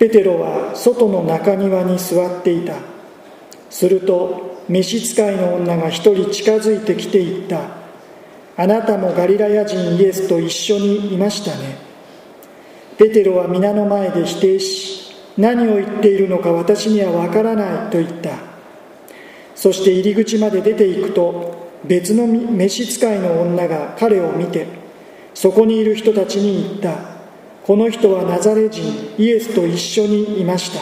ペテロは外の中庭に座っていた。すると召使いの女が一人近づいてきていった。あなたもガリラヤ人イエスと一緒にいましたね。ペテロは皆の前で否定し何を言っているのか私にはわからないと言った。そして入り口まで出ていくと別の召使いの女が彼を見てそこにいる人たちに言った。この人はナザレ人イエスと一緒にいました。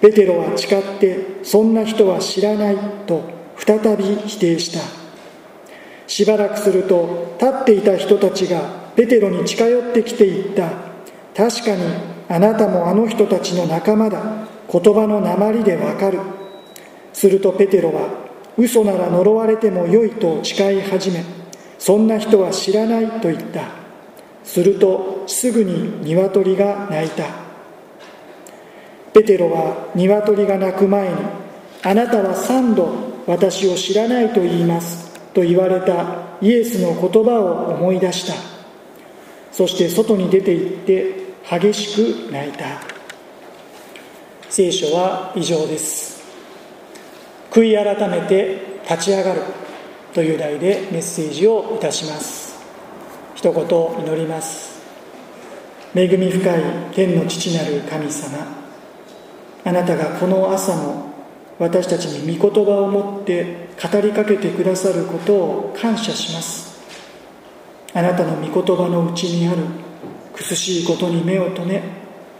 ペテロは誓ってそんな人は知らないと再び否定した。しばらくすると立っていた人たちがペテロに近寄ってきて言った。確かにあなたもあの人たちの仲間だ。言葉の鉛でわかる。するとペテロは嘘なら呪われてもよいと誓い始めそんな人は知らないと言った。するとすぐに鶏が鳴いた。ペテロは鶏が鳴く前にあなたは三度私を知らないと言いますと言われたイエスの言葉を思い出した。そして外に出て行って激しく泣いた。聖書は以上です。悔い改めて立ち上がるという題でメッセージをいたします。一言祈ります。恵み深い天の父なる神様あなたがこの朝も私たちに御言葉を持って語りかけてくださることを感謝します。あなたの御言葉のうちにある苦しいことに目を留め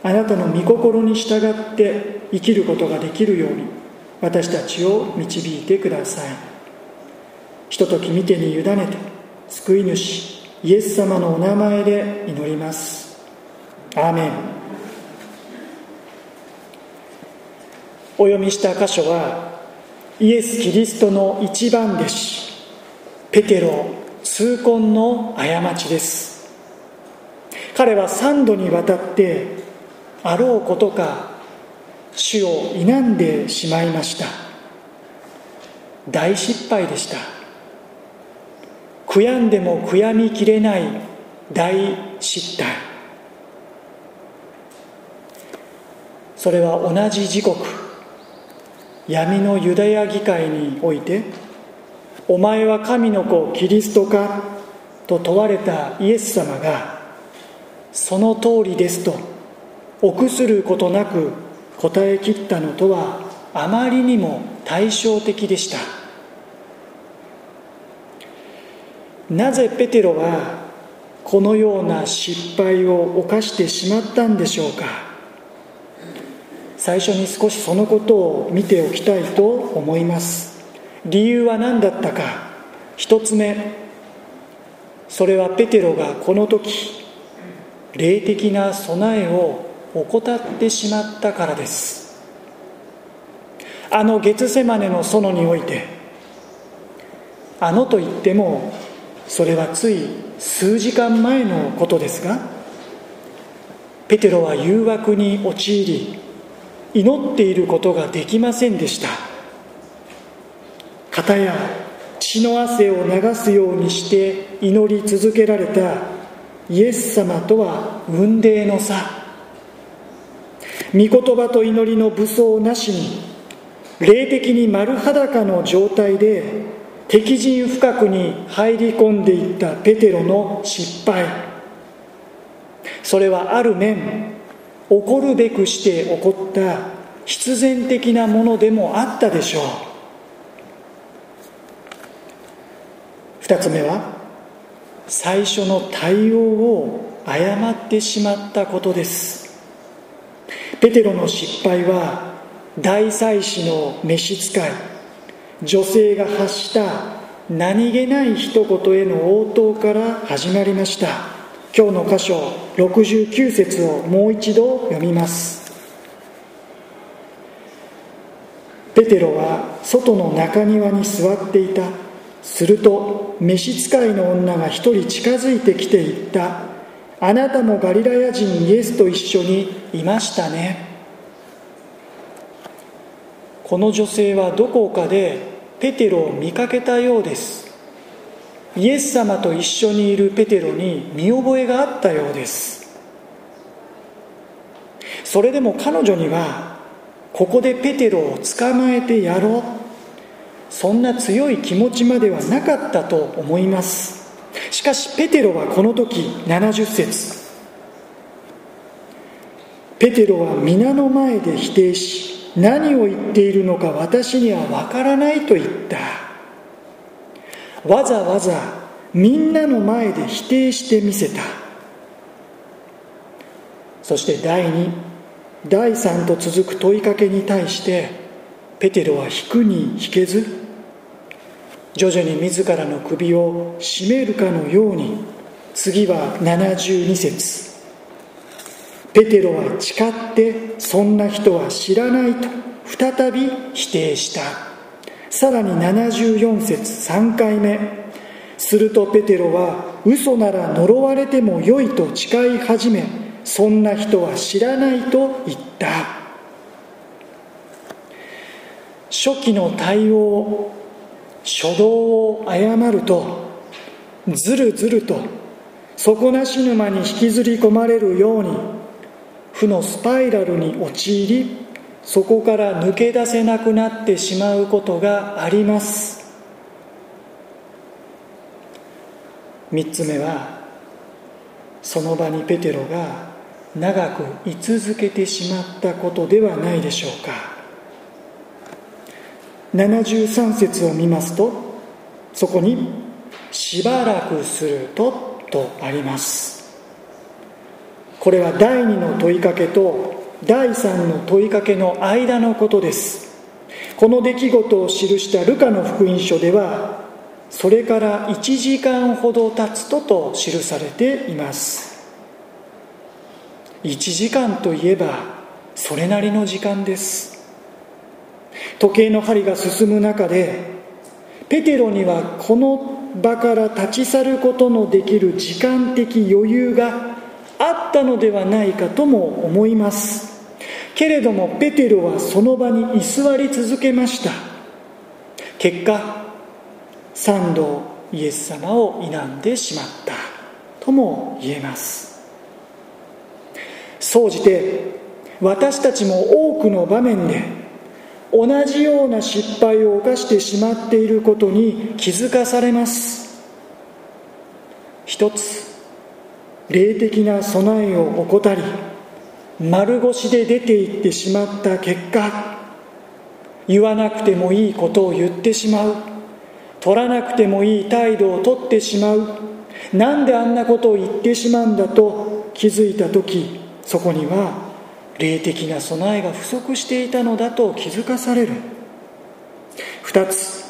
あなたの御心に従って生きることができるように私たちを導いてください。ひととき見てに委ねて救い主イエス様のお名前で祈ります。アーメン。お読みした箇所はイエス・キリストの一番弟子ペテロ痛恨の過ちです。彼は三度にわたってあろうことか主を否んでしまいました。大失敗でした。悔やんでも悔やみきれない大失態それは同じ時刻闇のユダヤ議会において「お前は神の子キリストか?」と問われたイエス様が「その通りです」と臆することなく答えきったのとはあまりにも対照的でしたなぜペテロはこのような失敗を犯してしまったんでしょうか？最初に少しそのことを見ておきたいと思います。理由は何だったか？一つ目それはペテロがこの時霊的な備えを怠ってしまったからです。あのゲツセマネの園においてあのと言ってもそれはつい数時間前のことですがペテロは誘惑に陥り祈っていることができませんでした。片や血の汗を流すようにして祈り続けられたイエス様とは雲泥の差。御言葉と祈りの武装なしに霊的に丸裸の状態で敵陣深くに入り込んでいったペテロの失敗。それはある面起こるべくして起こった必然的なものでもあったでしょう。二つ目は最初の対応を誤ってしまったことです。ペテロの失敗は大祭司の召使い女性が発した何気ない一言への応答から始まりました。今日の箇所69節をもう一度読みます。ペテロは外の中庭に座っていた。すると召使いの女が一人近づいてきて言った。あなたもガリラヤ人イエスと一緒にいましたね。この女性はどこかでペテロを見かけたようです。イエス様と一緒にいるペテロに見覚えがあったようです。それでも彼女にはここでペテロを捕まえてやろう。そんな強い気持ちまではなかったと思います。しかしペテロはこの時70節。ペテロは皆の前で否定し何を言っているのか私には分からないと言った。わざわざみんなの前で否定してみせた。そして第2第3と続く問いかけに対してペテロは引くに引けず徐々に自らの首を絞めるかのように次は72節。ペテロは誓ってそんな人は知らないと再び否定した。さらに74節3回目。するとペテロは嘘なら呪われてもよいと誓い始めそんな人は知らないと言った。初期の対応初動を誤るとずるずると底なし沼に引きずり込まれるように負のスパイラルに陥りそこから抜け出せなくなってしまうことがあります。3つ目はその場にペテロが長く居続けてしまったことではないでしょうか。73節を見ますとそこに「しばらくすると」とあります。これは第2の問いかけと第3の問いかけの間のことです。この出来事を記したルカの福音書ではそれから1時間ほど経つとと記されています。1時間といえばそれなりの時間です。時計の針が進む中でペテロにはこの場から立ち去ることのできる時間的余裕があったのではないかとも思います。けれどもペテロはその場に居座り続けました。結果三度イエス様を否んでしまったとも言えます。総じて私たちも多くの場面で同じような失敗を犯してしまっていることに気づかされます。一つ霊的な備えを怠り丸腰で出て行ってしまった結果言わなくてもいいことを言ってしまう取らなくてもいい態度をとってしまうなんであんなことを言ってしまうんだと気づいた時そこには霊的な備えが不足していたのだと気づかされる。2つ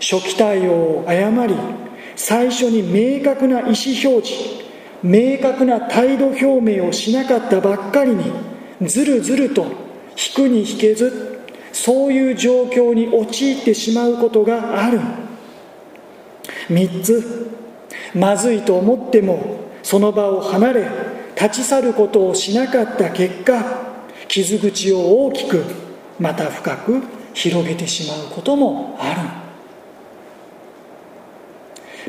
初期対応を誤り最初に明確な意思表示明確な態度表明をしなかったばっかりにずるずると引くに引けずそういう状況に陥ってしまうことがある。3つまずいと思ってもその場を離れ立ち去ることをしなかった結果傷口を大きくまた深く広げてしまうこともある。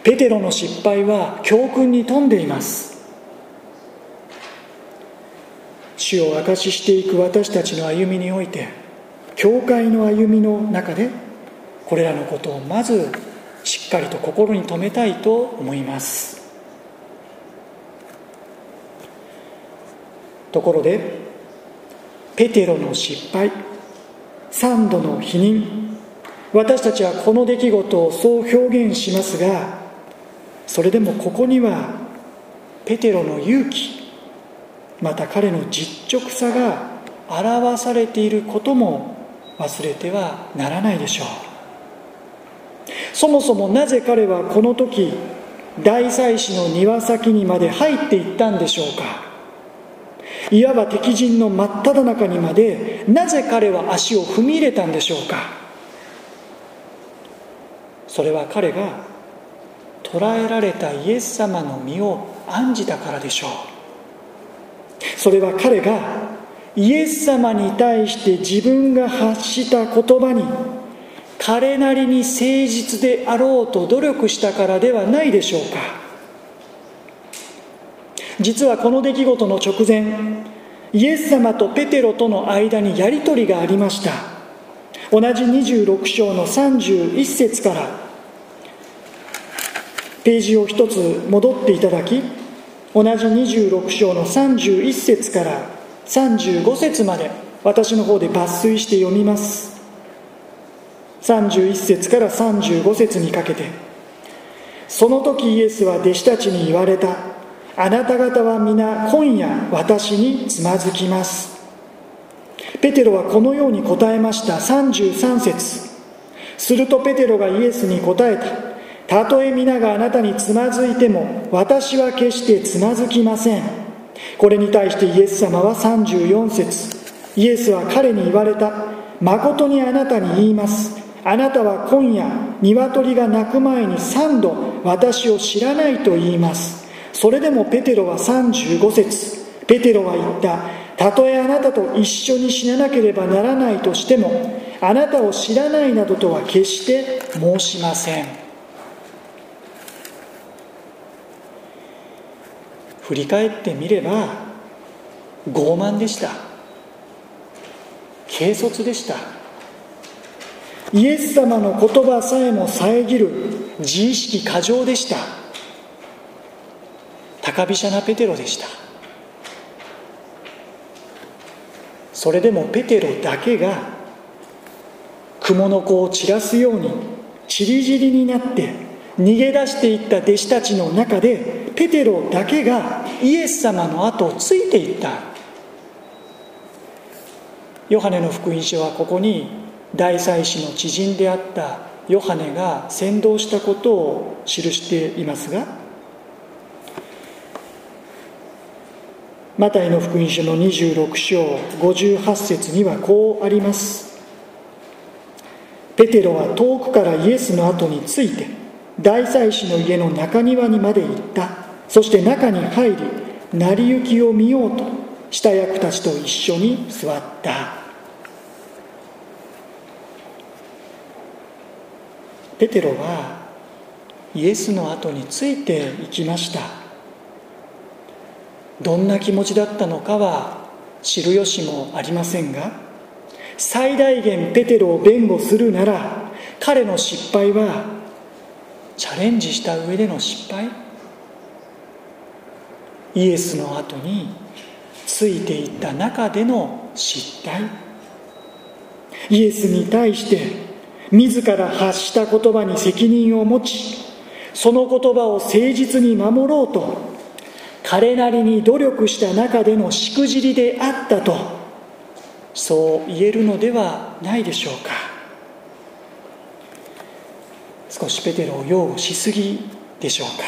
ペテロの失敗は教訓に富んでいます。主を証ししていく私たちの歩みにおいて教会の歩みの中でこれらのことをまずしっかりと心に留めたいと思います。ところでペテロの失敗3度の否認私たちはこの出来事をそう表現しますがそれでもここにはペテロの勇気また彼の実直さが表されていることも忘れてはならないでしょう。そもそもなぜ彼はこの時大祭司の庭先にまで入っていったんでしょうか。いわば敵陣の真っ只中にまでなぜ彼は足を踏み入れたんでしょうか。それは彼が捕らえられたイエス様の身を案じたからでしょう。それは彼がイエス様に対して自分が発した言葉に彼なりに誠実であろうと努力したからではないでしょうか。実はこの出来事の直前イエス様とペテロとの間にやり取りがありました。同じ26章の31節からページを一つ戻っていただき同じ26章の31節から35節まで私の方で抜粋して読みます。31節から35節にかけてその時イエスは弟子たちに言われた。あなた方は皆今夜私につまずきます。ペテロはこのように答えました。33節。するとペテロがイエスに答えた。たとえ皆があなたにつまずいても私は決してつまずきません。これに対してイエス様は34節。イエスは彼に言われた。誠にあなたに言います。あなたは今夜鶏が鳴く前に3度私を知らないと言います。それでもペテロは35節。ペテロは言った。たとえあなたと一緒に死ななければならないとしてもあなたを知らないなどとは決して申しません。振り返ってみれば傲慢でした。軽率でした。イエス様の言葉さえも遮る自意識過剰でした。高飛車なペテロでした。それでもペテロだけが雲の子を散らすように散り散りになって逃げ出していった弟子たちの中でペテロだけがイエス様の後をついていった。ヨハネの福音書はここに大祭司の知人であったヨハネが先導したことを記していますがマタイの福音書の26章58節にはこうあります。ペテロは遠くからイエスの後について大祭司の家の中庭にまで行った。そして中に入り成り行きを見ようと下役たちと一緒に座った。ペテロはイエスの後についていきました。どんな気持ちだったのかは知る由もありませんが最大限ペテロを弁護するなら彼の失敗はチャレンジした上での失敗？イエスの後についていった中での失態イエスに対して自ら発した言葉に責任を持ちその言葉を誠実に守ろうと彼なりに努力した中でのしくじりであったとそう言えるのではないでしょうか。少しペテロを擁護しすぎでしょうか。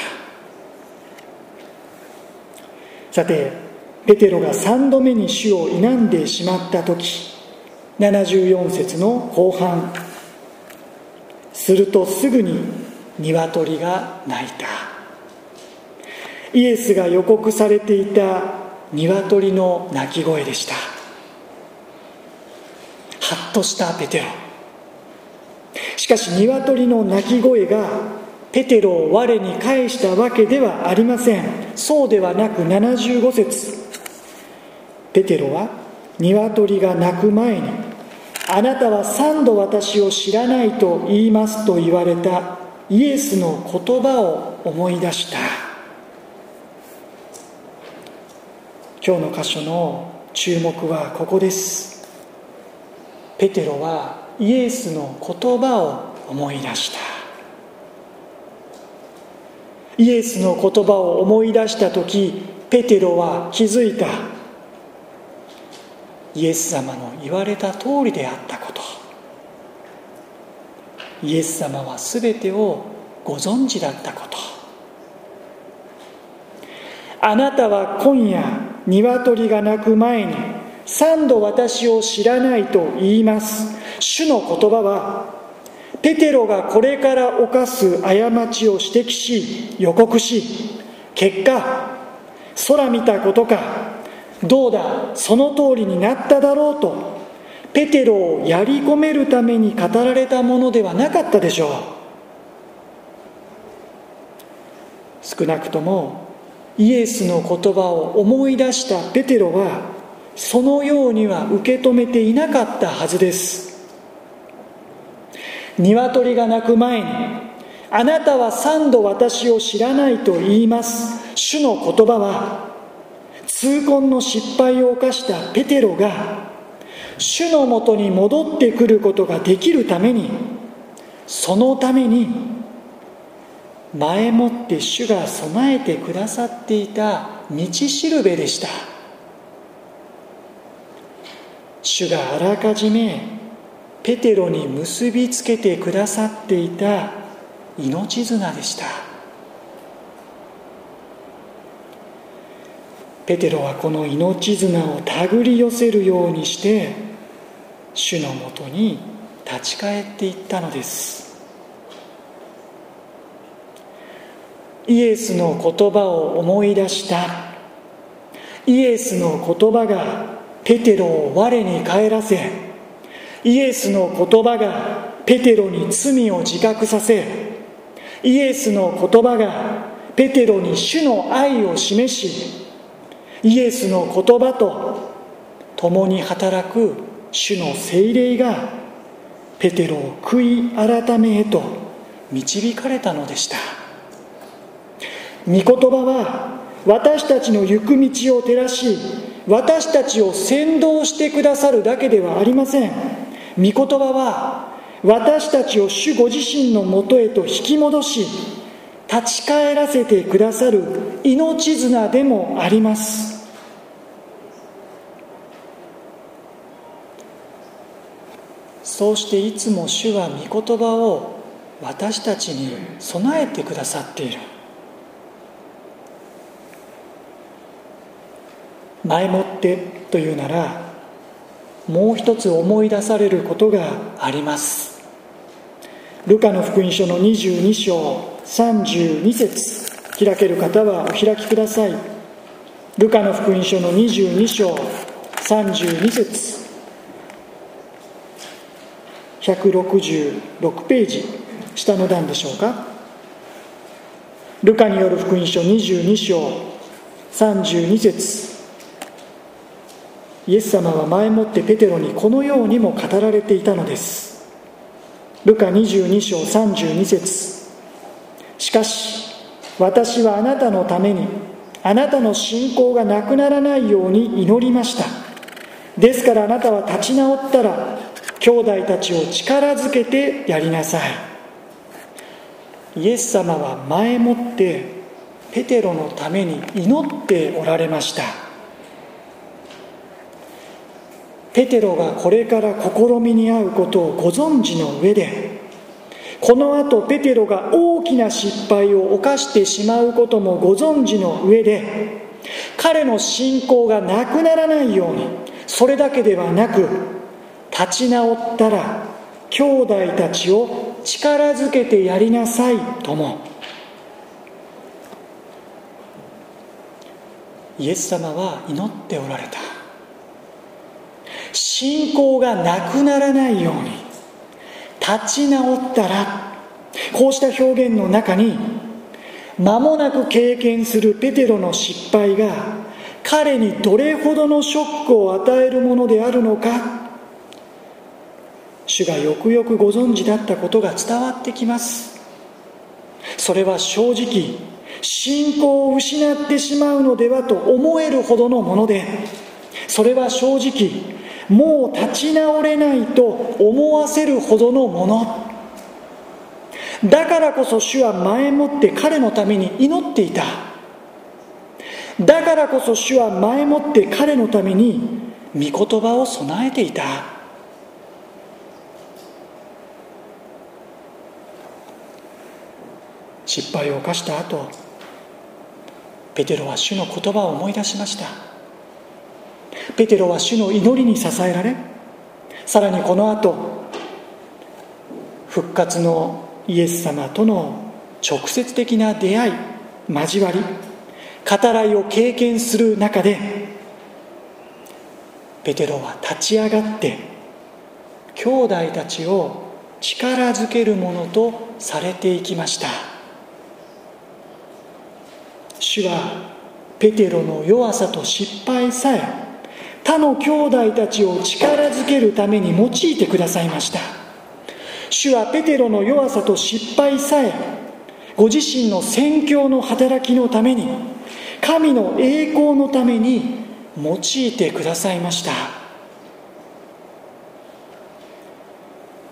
さてペテロが3度目に主を否んでしまった時74節の後半。するとすぐに鶏が鳴いた。イエスが予告されていた鶏の鳴き声でした。はっとしたペテロ。しかし鶏の鳴き声がペテロを我に返したわけではありません。そうではなく75節。ペテロは鶏が鳴く前にあなたは三度私を知らないと言いますと言われたイエスの言葉を思い出した。今日の箇所の注目はここです。ペテロはイエスの言葉を思い出した。イエスの言葉を思い出した時ペテロは気づいた。イエス様の言われた通りであったこと。イエス様は全てをご存知だったこと。あなたは今夜鶏が鳴く前に三度私を知らないと言います。主の言葉はペテロがこれから犯す過ちを指摘し予告し結果空見たことかどうだその通りになっただろうとペテロをやり込めるために語られたものではなかったでしょう。少なくともイエスの言葉を思い出したペテロはそのようには受け止めていなかったはずです。鶏が鳴く前にあなたは三度私を知らないと言います。主の言葉は痛恨の失敗を犯したペテロが主のもとに戻ってくることができるためにそのために前もって主が備えてくださっていた道しるべでした。主があらかじめペテロに結びつけてくださっていた命綱でした。ペテロはこの命綱を手繰り寄せるようにして主のもとに立ち返っていったのです。イエスの言葉を思い出した。イエスの言葉がペテロを我に帰らせイエスの言葉がペテロに罪を自覚させイエスの言葉がペテロに主の愛を示しイエスの言葉と共に働く主の精霊がペテロを悔い改めへと導かれたのでした。御言葉は私たちの行く道を照らし私たちを先導してくださるだけではありません。御言葉は私たちを主ご自身のもとへと引き戻し立ち返らせてくださる命綱でもあります。そうしていつも主は御言葉を私たちに備えてくださっている。前もってというならもう一つ思い出されることがあります。ルカの福音書の22章32節開ける方はお開きください。ルカの福音書の22章32節。166ページ下の段でしょうか。ルカによる福音書22章32節。イエス様は前もってペテロにこのようにも語られていたのです。ルカ22章32節。しかし私はあなたのためにあなたの信仰がなくならないように祈りました。ですからあなたは立ち直ったら兄弟たちを力づけてやりなさい。イエス様は前もってペテロのために祈っておられました。ペテロがこれから試みに遭うことをご存知の上でこのあとペテロが大きな失敗を犯してしまうこともご存知の上で彼の信仰がなくならないようにそれだけではなく立ち直ったら兄弟たちを力づけてやりなさいとも。イエス様は祈っておられた。信仰がなくならないように立ち直ったらこうした表現の中に間もなく経験するペテロの失敗が彼にどれほどのショックを与えるものであるのか主がよくよくご存知だったことが伝わってきます。それは正直信仰を失ってしまうのではと思えるほどのものでそれは正直もう立ち直れないと思わせるほどのもの。だからこそ主は前もって彼のために祈っていた。だからこそ主は前もって彼のために御言葉を備えていた。失敗を犯した後ペテロは主の言葉を思い出しました。ペテロは主の祈りに支えられさらにこの後復活のイエス様との直接的な出会い交わり語らいを経験する中でペテロは立ち上がって兄弟たちを力づけるものとされていきました。主はペテロの弱さと失敗さえ他の兄弟たちを力づけるために用いてくださいました。主はペテロの弱さと失敗さえご自身の宣教の働きのために神の栄光のために用いてくださいました。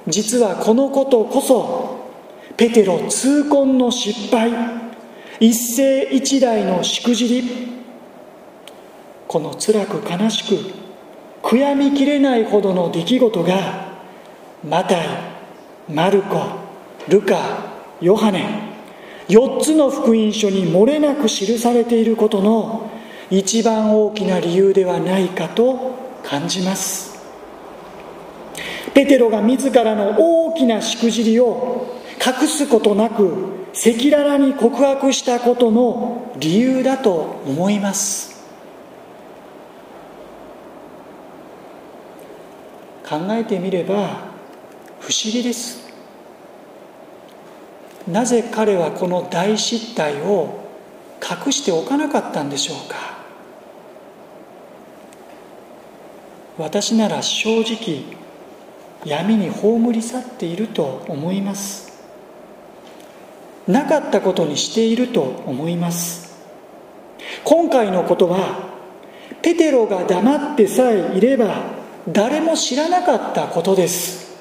実はこのことこそペテロ痛恨の失敗一世一代のしくじりこの辛く悲しく悔やみきれないほどの出来事がマタイマルコルカヨハネ4つの福音書に漏れなく記されていることの一番大きな理由ではないかと感じます。ペテロが自らの大きなしくじりを隠すことなく赤裸々に告白したことの理由だと思います。考えてみれば不思議です。なぜ彼はこの大失態を隠しておかなかったんでしょうか。私なら正直闇に葬り去っていると思います。なかったことにしていると思います。今回のことはペテロが黙ってさえいれば誰も知らなかったことです。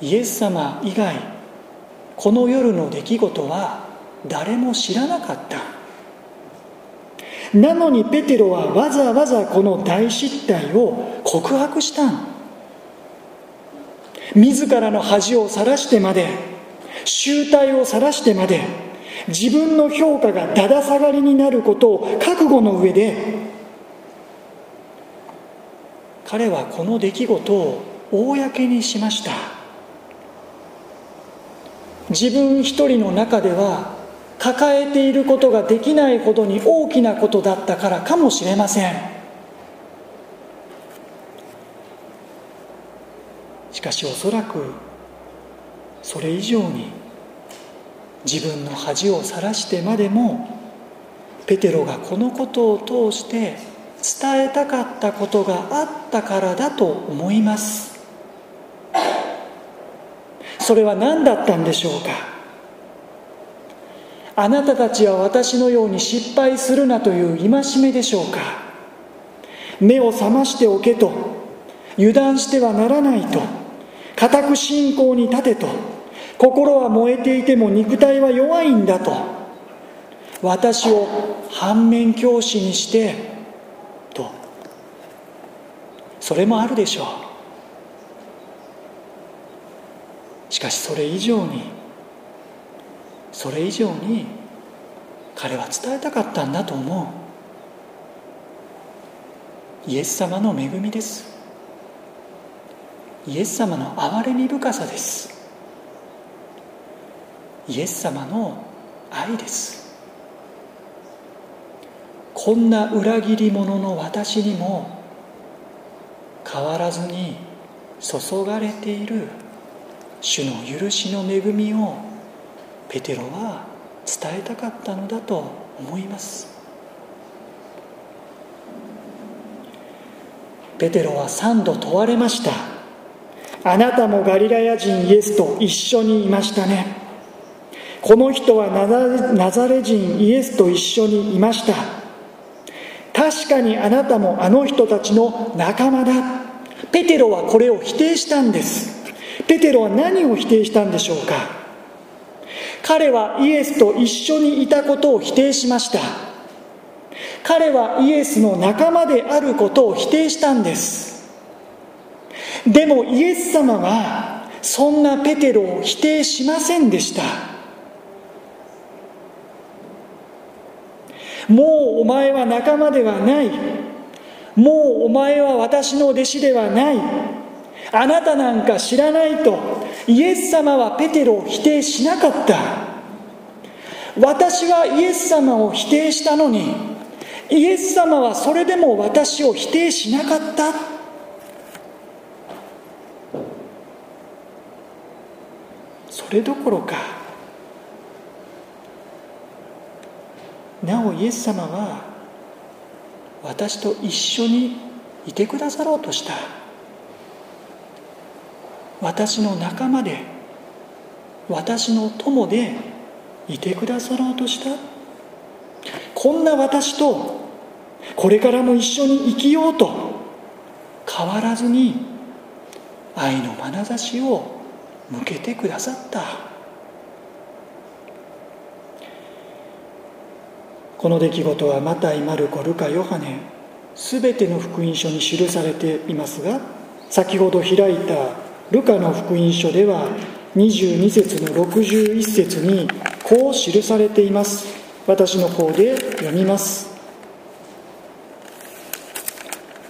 イエス様以外この夜の出来事は誰も知らなかった。なのにペテロはわざわざこの大失態を告白したん。自らの恥をさらしてまで集体を晒してまで自分の評価がだだ下がりになることを覚悟の上で彼はこの出来事を公にしました。自分一人の中では抱えていることができないほどに大きなことだったからかもしれません。しかしおそらくそれ以上に自分の恥をさらしてまでもペテロがこのことを通して伝えたかったことがあったからだと思います。それは何だったんでしょうか？あなたたちは私のように失敗するなという戒めでしょうか？目を覚ましておけと油断してはならないと固く信仰に立てと心は燃えていても肉体は弱いんだと私を反面教師にしてそれもあるでしょう。しかしそれ以上にそれ以上に彼は伝えたかったんだと思う。イエス様の恵みです。イエス様の憐れみ深さです。イエス様の愛です。こんな裏切り者の私にも変わらずに注がれている主の許しの恵みをペテロは伝えたかったのだと思います。ペテロは三度問われました。あなたもガリラヤ人イエスと一緒にいましたね。この人はナザレ人イエスと一緒にいました。確かにあなたもあの人たちの仲間だ。ペテロはこれを否定したんです。ペテロは何を否定したんでしょうか。彼はイエスと一緒にいたことを否定しました。彼はイエスの仲間であることを否定したんです。でもイエス様はそんなペテロを否定しませんでした。もうお前は仲間ではない。もうお前は私の弟子ではない。あなたなんか知らないとイエス様はペテロを否定しなかった。私はイエス様を否定したのにイエス様はそれでも私を否定しなかった。それどころかなおイエス様は私と一緒にいてくださろうとした。私の仲間で私の友でいてくださろうとした。こんな私とこれからも一緒に生きようと変わらずに愛の眼差しを向けてくださった。この出来事はマタイ、マルコ、ルカ、ヨハネ全ての福音書に記されていますが先ほど開いたルカの福音書では22節の61節にこう記されています。私の方で読みます。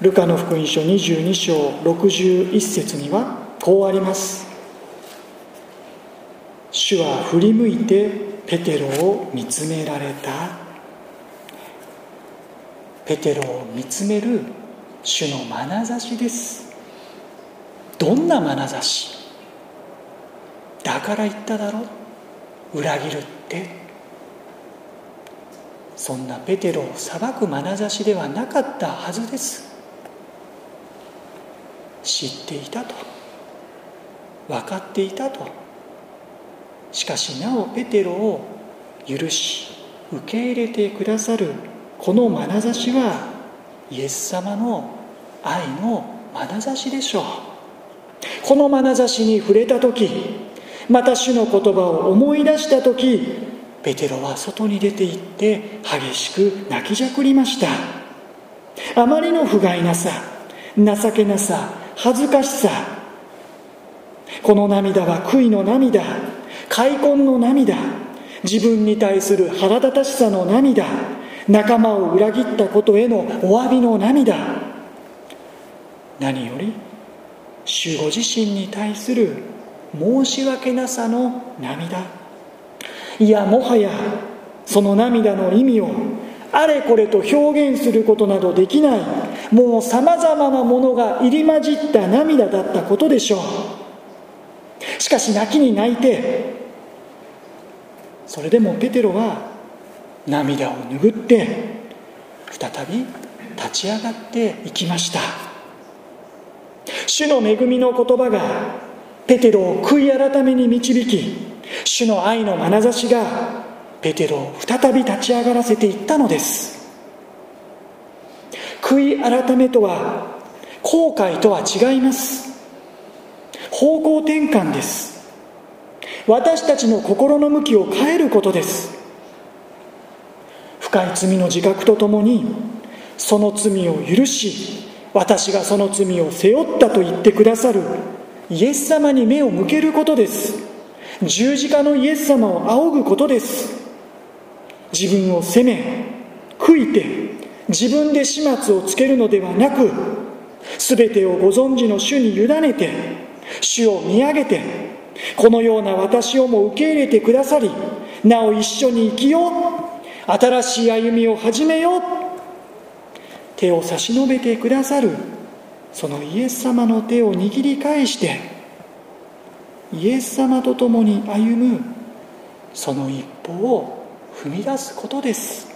ルカの福音書22章61節にはこうあります。主は振り向いてペテロを見つめられた。ペテロを見つめる主の眼差しです。どんな眼差し？だから言っただろ？う裏切るって？そんなペテロを裁く眼差しではなかったはずです。知っていたと？分かっていたと？しかしなおペテロを許し受け入れてくださるこの眼差しはイエス様の愛の眼差しでしょう。この眼差しに触れた時また主の言葉を思い出した時ペテロは外に出て行って激しく泣きじゃくりました。あまりの不甲斐なさ情けなさ恥ずかしさこの涙は悔いの涙悔恨の涙自分に対する腹立たしさの涙仲間を裏切ったことへのお詫びの涙。何より主ご自身に対する申し訳なさの涙。いやもはやその涙の意味をあれこれと表現することなどできない。もうさまざまなものが入り混じった涙だったことでしょう。しかし泣きに泣いてそれでもペテロは涙を拭って再び立ち上がっていきました。主の恵みの言葉がペテロを悔い改めに導き主の愛の眼差しがペテロを再び立ち上がらせていったのです。悔い改めとは後悔とは違います。方向転換です。私たちの心の向きを変えることです。深い罪の自覚とともにその罪を許し私がその罪を背負ったと言ってくださるイエス様に目を向けることです。十字架のイエス様を仰ぐことです。自分を責め悔いて自分で始末をつけるのではなく全てをご存知の主に委ねて主を見上げてこのような私をも受け入れてくださりなお一緒に生きよう新しい歩みを始めよう。手を差し伸べてくださる。そのイエス様の手を握り返して。イエス様と共に歩む。その一歩を踏み出すことです。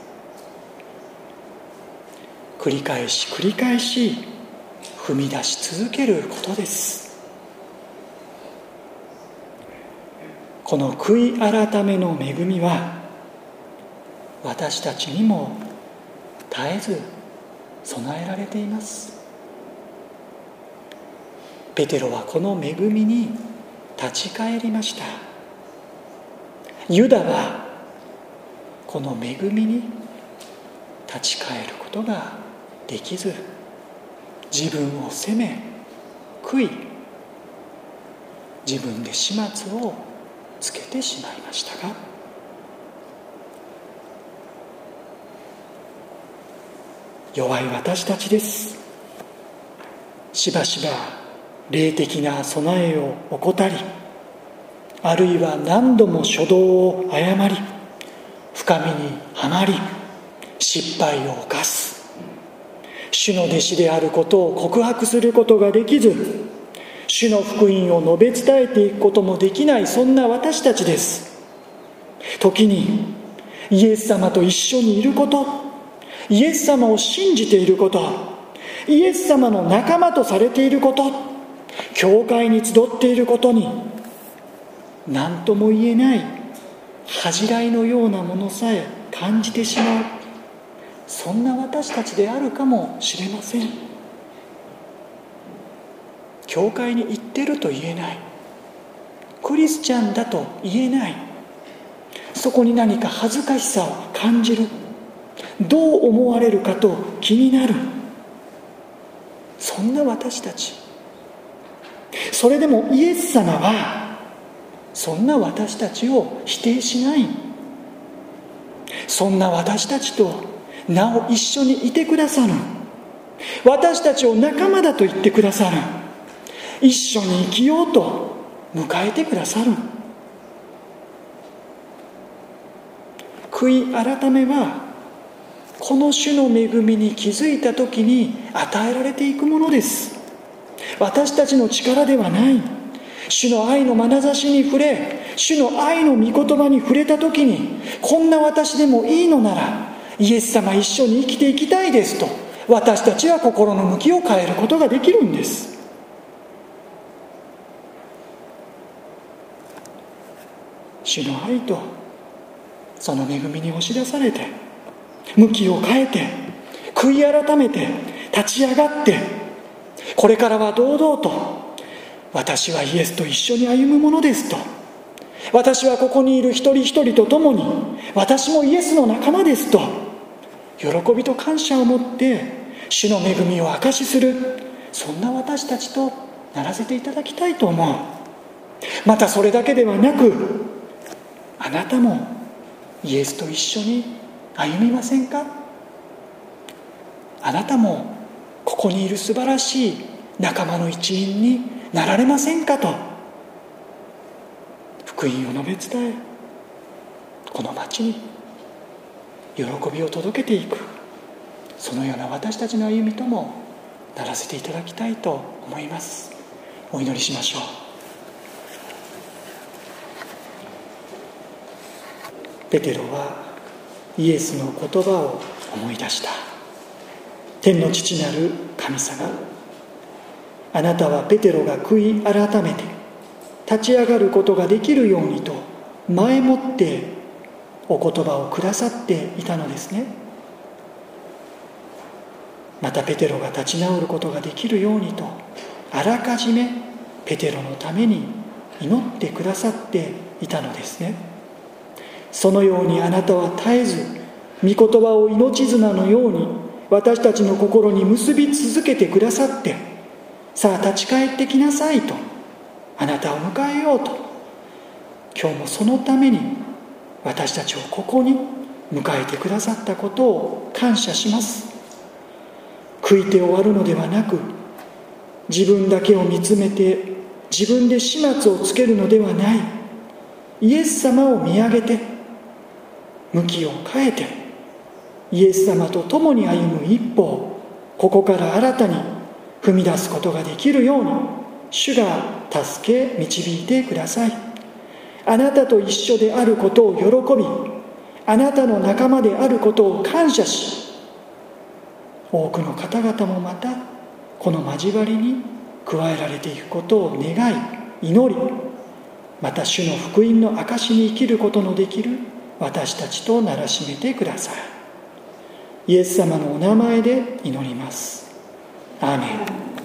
繰り返し繰り返し。踏み出し続けることです。この悔い改めの恵みは私たちにも絶えず備えられています。ペテロはこの恵みに立ち返りました。ユダはこの恵みに立ち返ることができず自分を責め悔い自分で始末をつけてしまいましたが弱い私たちです。しばしば霊的な備えを怠りあるいは何度も初動を誤り深みにはまり失敗を犯す。主の弟子であることを告白することができず主の福音を述べ伝えていくこともできないそんな私たちです。時にイエス様と一緒にいることイエス様を信じていることイエス様の仲間とされていること教会に集っていることに何とも言えない恥じらいのようなものさえ感じてしまう。そんな私たちであるかもしれません。教会に行ってると言えない。クリスチャンだと言えない。そこに何か恥ずかしさを感じる。どう思われるかと気になる。そんな私たち。それでもイエス様はそんな私たちを否定しない。そんな私たちとなお一緒にいてくださる。私たちを仲間だと言ってくださる。一緒に生きようと迎えてくださる。悔い改めはこの種の恵みに気づいた時に与えられていくものです。私たちの力ではない。主の愛の眼差しに触れ主の愛の御言葉に触れた時にこんな私でもいいのならイエス様一緒に生きていきたいですと私たちは心の向きを変えることができるんです。主の愛とその恵みに押し出されて向きを変えて悔い改めて立ち上がってこれからは堂々と私はイエスと一緒に歩むものですと私はここにいる一人一人と共に私もイエスの仲間ですと喜びと感謝を持って主の恵みを証しするそんな私たちとならせていただきたいと思う。またそれだけではなくあなたもイエスと一緒に歩みませんか？あなたもここにいる素晴らしい仲間の一員になられませんかと。福音を述べ伝えこの町に喜びを届けていく。そのような私たちの歩みともならせていただきたいと思います。お祈りしましょう。ペテロはイエスの言葉を思い出した。天の父なる神様あなたはペテロが悔い改めて立ち上がることができるようにと前もってお言葉をくださっていたのですね。またペテロが立ち直ることができるようにとあらかじめペテロのために祈ってくださっていたのですねそのようにあなたは絶えず御言葉を命綱のように私たちの心に結び続けてくださってさあ立ち返ってきなさいとあなたを迎えようと今日もそのために私たちをここに迎えてくださったことを感謝します。悔いて終わるのではなく自分だけを見つめて自分で始末をつけるのではない。イエス様を見上げて向きを変えてイエス様と共に歩む一歩をここから新たに踏み出すことができるように主が助け導いてください。あなたと一緒であることを喜びあなたの仲間であることを感謝し多くの方々もまたこの交わりに加えられていくことを願い祈りまた主の福音の証しに生きることのできる私たちとならしめてください。イエス様のお名前で祈ります。アーメン。